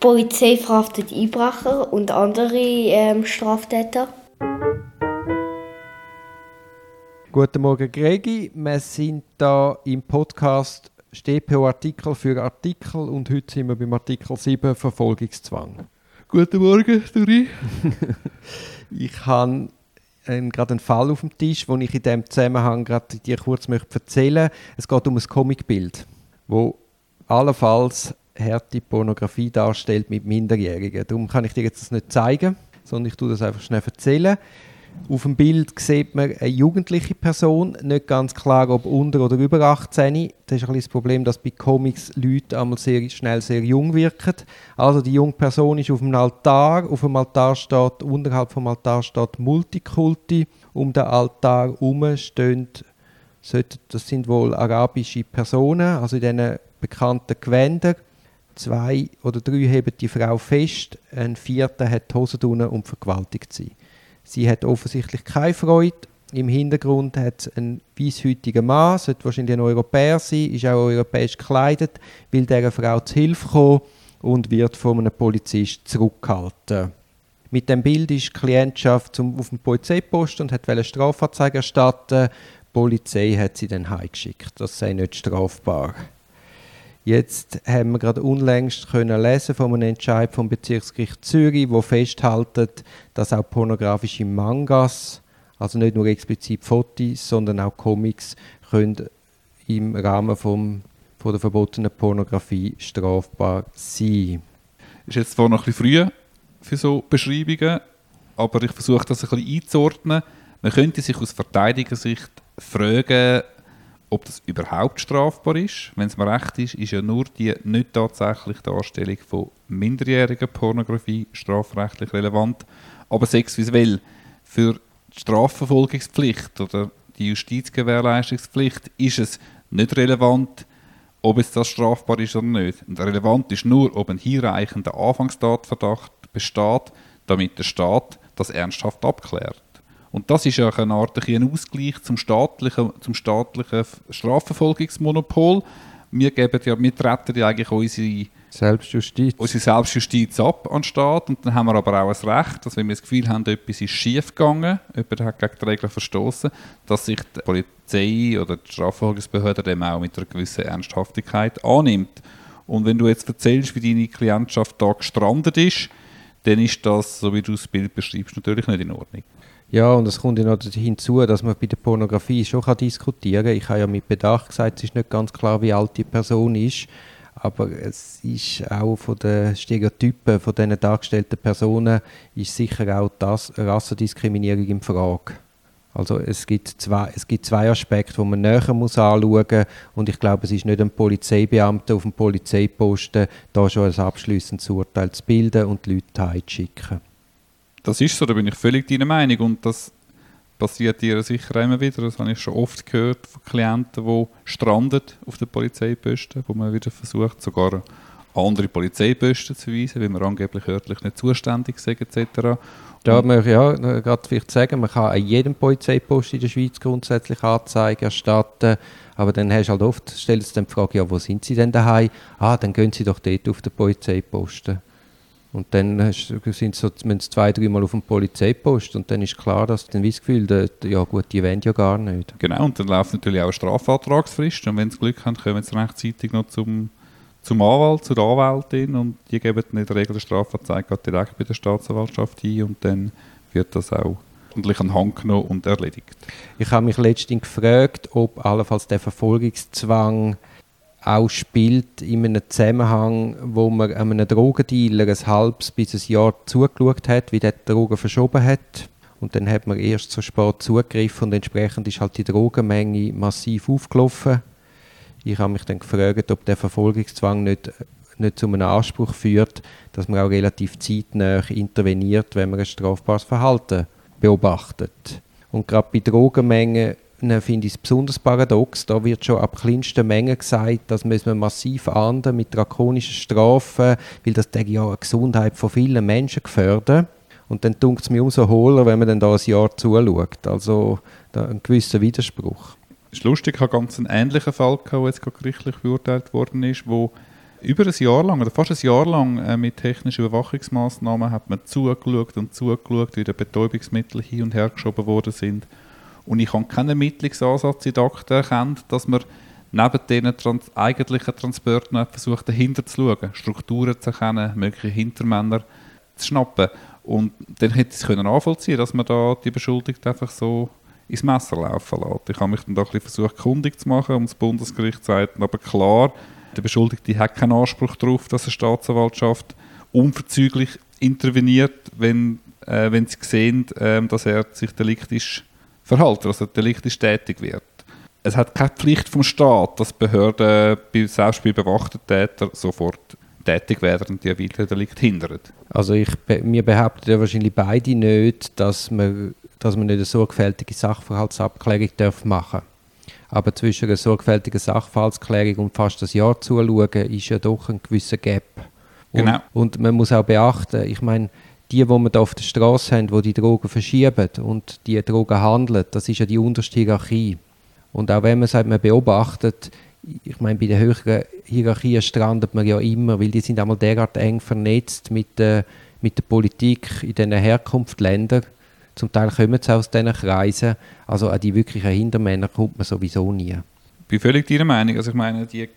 Polizei verhaftet Einbrecher und andere ähm, Straftäter. Guten Morgen, Gregi. Wir sind da im Podcast StPO-Artikel für Artikel und heute sind wir beim Artikel 7 Verfolgungszwang. Guten Morgen, Duri. ich habe ähm, gerade einen Fall auf dem Tisch, den ich in diesem Zusammenhang gerade dir kurz möchte erzählen möchte. Es geht um ein Comicbild, wo allenfalls harte Pornografie darstellt mit Minderjährigen. Darum kann ich dir jetzt das nicht zeigen, sondern ich tue das einfach schnell erzählen. Auf dem Bild sieht man eine jugendliche Person, nicht ganz klar, ob unter oder über 18. Das ist ein das Problem, dass bei Comics Leute einmal sehr schnell sehr jung wirken. Also die junge Person ist auf dem Altar, auf dem Altar steht, unterhalb vom Altar steht Multikulti. Um den Altar herum stehen, das sind wohl arabische Personen, also in diesen bekannten Gewändern. Zwei oder drei heben die Frau fest, ein vierter hat die Hose unten und vergewaltigt sie. Sie hat offensichtlich keine Freude. Im Hintergrund hat es einen weißhäutigen Mann, sollte wahrscheinlich ein Europäer sein, ist auch europäisch gekleidet, will dieser Frau zu Hilfe kommen und wird von einem Polizist zurückgehalten. Mit dem Bild ist die Klientschaft zum, auf dem Polizeipost und hat eine Strafanzeige erstatten. Die Polizei hat sie dann heimgeschickt. Das sei nicht strafbar. Jetzt haben wir gerade unlängst können lesen von einem Entscheid vom Bezirksgericht Zürich, wo festhält, dass auch pornografische Mangas, also nicht nur explizit Fotos, sondern auch Comics, können im Rahmen vom, von der verbotenen Pornografie strafbar sein. Ist jetzt zwar noch ein bisschen früh für so Beschreibungen, aber ich versuche das ein bisschen einzuordnen. Man könnte sich aus Verteidigersicht fragen, ob das überhaupt strafbar ist. Wenn es mir recht ist, ist ja nur die nicht tatsächliche Darstellung von minderjähriger Pornografie strafrechtlich relevant. Aber sexuell für die Strafverfolgungspflicht oder die Justizgewährleistungspflicht ist es nicht relevant, ob es das strafbar ist oder nicht. Und relevant ist nur, ob ein hinreichender Anfangstatverdacht besteht, damit der Staat das ernsthaft abklärt. Und das ist ja eine Art ein Ausgleich zum staatlichen, zum staatlichen Strafverfolgungsmonopol. Wir, geben ja, wir treten ja eigentlich unsere Selbstjustiz. unsere Selbstjustiz ab an den Staat. Und dann haben wir aber auch ein Recht, dass wenn wir das Gefühl haben, etwas ist schief gegangen, jemand hat gegen die Regeln verstoßen, dass sich die Polizei oder die Strafverfolgungsbehörde dem auch mit einer gewissen Ernsthaftigkeit annimmt. Und wenn du jetzt erzählst, wie deine Klientschaft da gestrandet ist, dann ist das, so wie du das Bild beschreibst, natürlich nicht in Ordnung. Ja, und es kommt ja noch hinzu, dass man bei der Pornografie schon kann diskutieren kann. Ich habe ja mit Bedacht gesagt, es ist nicht ganz klar, wie alt die Person ist. Aber es ist auch von den Stereotypen von diesen dargestellten Personen ist sicher auch das Rassendiskriminierung in Frage. Also es gibt zwei, es gibt zwei Aspekte, die man näher muss anschauen muss. Und ich glaube, es ist nicht ein Polizeibeamter auf dem Polizeiposten, da schon ein abschließendes Urteil zu bilden und die Leute heimzuschicken. Das ist so, da bin ich völlig deiner Meinung. Und das passiert dir sicher immer wieder. Das habe ich schon oft gehört von Klienten, die strandet auf den Polizeiposten, wo man wieder versucht, sogar andere Polizeiposten zu weisen, weil man angeblich örtlich nicht zuständig sind, etc. Da möchte ich ja gerade vielleicht sagen, man kann an jedem Polizeipost in der Schweiz grundsätzlich Anzeigen erstatten, aber dann hast du halt oft, stellst du dann die Frage, ja, wo sind sie denn daheim? Ah, dann gehen sie doch dort auf den Polizeiposten. Und dann sind sie so, zwei, dreimal auf dem Polizeipost und dann ist klar, dass dann das Gefühl, dass, ja gut, die wollen ja gar nicht. Genau, und dann läuft natürlich auch eine Strafantragsfrist und wenn sie Glück haben, kommen sie rechtzeitig noch zum, zum Anwalt, zur Anwältin und die geben dann in der Regel die Strafanzeige direkt bei der Staatsanwaltschaft ein und dann wird das auch ordentlich an Hand genommen und erledigt. Ich habe mich letztens gefragt, ob allenfalls der Verfolgungszwang auch spielt in einem Zusammenhang, wo man einem Drogendealer ein halbes bis ein Jahr zugeschaut hat, wie der die Drogen verschoben hat. Und dann hat man erst so spät zugegriffen und entsprechend ist halt die Drogenmenge massiv aufgelaufen. Ich habe mich dann gefragt, ob der Verfolgungszwang nicht, nicht zu einem Anspruch führt, dass man auch relativ zeitnah interveniert, wenn man ein strafbares Verhalten beobachtet. Und gerade bei Drogenmengen finde ich es besonders paradox. Da wird schon ab kleinsten Mengen gesagt, dass man massiv ahnden mit drakonischen Strafen, weil das ja die Gesundheit von vielen Menschen gefährdet. Und dann tut es mir umso hohler, wenn man dann da ein Jahr zuschaut. Also da ein gewisser Widerspruch. Es ist lustig, ich habe ganz einen ähnlichen Fall gehabt, der jetzt gerade gerichtlich beurteilt worden ist, wo über ein Jahr lang oder fast ein Jahr lang äh, mit technischen Überwachungsmaßnahmen hat man zugeschaut und zugeschaut, wie die Betäubungsmittel hin und her geschoben worden sind. Und ich habe keinen Ermittlungsansatz in der Akte erkannt, dass man neben diesen trans eigentlichen Transporten versucht, dahinter zu schauen, Strukturen zu erkennen, mögliche Hintermänner zu schnappen. Und dann hätte ich es nachvollziehen dass man da die Beschuldigten einfach so ins Messer laufen lässt. Ich habe mich dann da ein bisschen versucht, kundig zu machen und das Bundesgericht sagt aber klar, der Beschuldigte hat keinen Anspruch darauf, dass eine Staatsanwaltschaft unverzüglich interveniert, wenn, äh, wenn sie sehen, äh, dass er sich deliktisch verhält, also deliktisch tätig wird. Es hat keine Pflicht vom Staat, dass Behörden selbst bei bewachten Tätern sofort tätig werden und die weiteren Delikte hindern. Also ich, wir behaupten ja wahrscheinlich beide nicht, dass man, dass man nicht eine sorgfältige Sachverhaltsabklärung machen darf. Aber zwischen einer sorgfältigen Sachverhaltsklärung und fast ein Jahr zuschauen, ist ja doch ein gewisser Gap. Und, genau. und man muss auch beachten, ich meine, die, die wir da auf der Straße haben, die die Drogen verschieben und die Drogen handeln, das ist ja die unterste Hierarchie. Und auch wenn man sagt, man beobachtet, ich meine, bei den höheren Hierarchien strandet man ja immer, weil die sind einmal derart eng vernetzt mit der, mit der Politik in den Herkunftsländern, zum Teil kommen sie aus diesen Kreisen. Also an die wirklichen Hintermänner kommt man sowieso nie. Ich bin völlig deiner Meinung. Also ich meine, die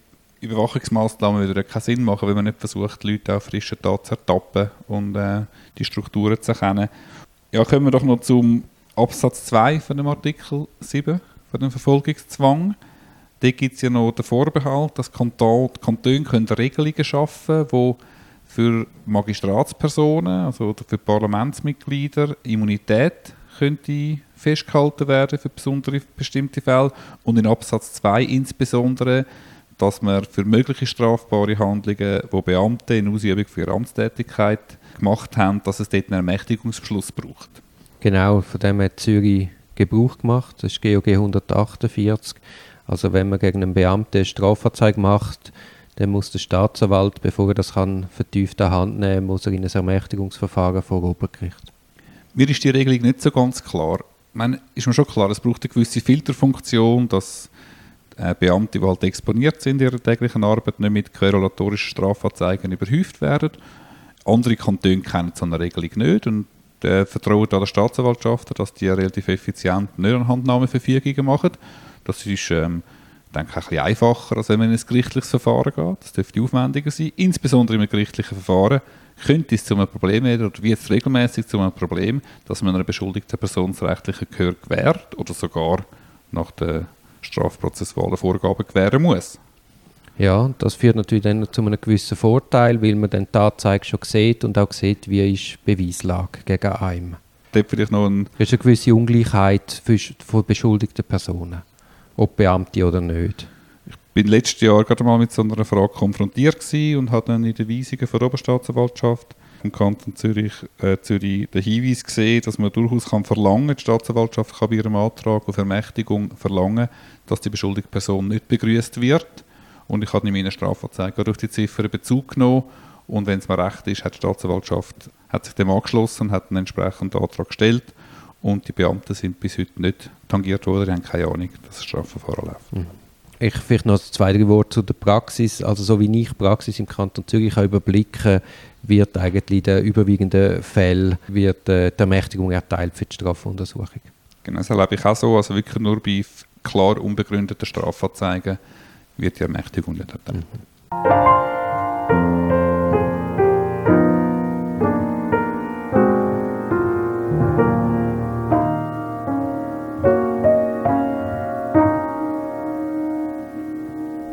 Überwachungsmaßnahmen würden keinen Sinn machen, wenn man nicht versucht, die Leute auf frischen Tat zu ertappen und äh, die Strukturen zu erkennen. Ja, kommen wir doch noch zum Absatz 2 von dem Artikel 7, von dem Verfolgungszwang. Da gibt es ja noch den Vorbehalt, dass Kantone Regelungen schaffen können, die für Magistratspersonen, also für Parlamentsmitglieder, Immunität könnte festgehalten werden für besondere bestimmte Fälle und in Absatz 2 insbesondere, dass man für mögliche strafbare Handlungen, wo Beamte in Ausübung für ihre Amtstätigkeit gemacht haben, dass es dort einen Ermächtigungsbeschluss braucht. Genau, von dem hat Zürich Gebrauch gemacht. Das ist GOG 148. Also wenn man gegen einen Beamten eine Strafanzeige macht, dann muss der Staatsanwalt, bevor er das kann, vertieft an Hand nehmen, muss er in ein Ermächtigungsverfahren vor Obergericht. Mir ist die Regelung nicht so ganz klar. Ich meine, ist mir schon klar, es braucht eine gewisse Filterfunktion, dass Beamte, die halt exponiert sind in ihrer täglichen Arbeit, nicht mit querulatorischen Strafanzeigen überhäuft werden. Andere Kantone kennen so eine Regelung nicht und äh, vertrauen an der Staatsanwaltschaft, dass die relativ effizient nicht Handnahmeverfügungen machen. Das ist ähm, denke ich, ein bisschen einfacher, als wenn man in ein gerichtliches Verfahren geht. Das dürfte aufwendiger sein. Insbesondere im gerichtlichen Verfahren könnte es zu einem Problem werden, oder wird es regelmäßig zu einem Problem, dass man einer beschuldigten Person das rechtliche Gehör gewährt oder sogar nach den strafprozessualen Vorgaben gewähren muss. Ja, das führt natürlich dann zu einem gewissen Vorteil, weil man dann die Anzeige schon sieht und auch sieht, wie ist die Beweislage gegen einen. Dort vielleicht noch ein das ist eine gewisse Ungleichheit für, für beschuldigte Personen ob Beamte oder nicht. Ich bin letztes Jahr gerade mal mit so einer Frage konfrontiert und habe dann in den Weisungen der Oberstaatsanwaltschaft im Kanton Zürich, äh, Zürich den Hinweis gesehen, dass man durchaus kann verlangen, die Staatsanwaltschaft kann bei ihrem Antrag auf Ermächtigung verlangen, dass die beschuldigte Person nicht begrüßt wird. Und ich habe in meiner Strafanzeige durch die Ziffer Bezug genommen und wenn es mir recht ist, hat die Staatsanwaltschaft hat sich dem angeschlossen hat einen entsprechenden Antrag gestellt und die Beamten sind bis heute nicht tangiert worden, haben keine Ahnung, dass das Strafverfahren läuft. Mhm. Ich vielleicht noch zwei, drei Worte zu der Praxis. Also so wie ich Praxis im Kanton Zürich kann überblicken wird eigentlich in den überwiegenden Fällen wird, äh, die Ermächtigung erteilt für die Strafuntersuchung. Genau, das erlebe ich auch so. Also wirklich nur bei klar unbegründeten Strafanzeigen wird die Ermächtigung nicht erteilt. Mhm.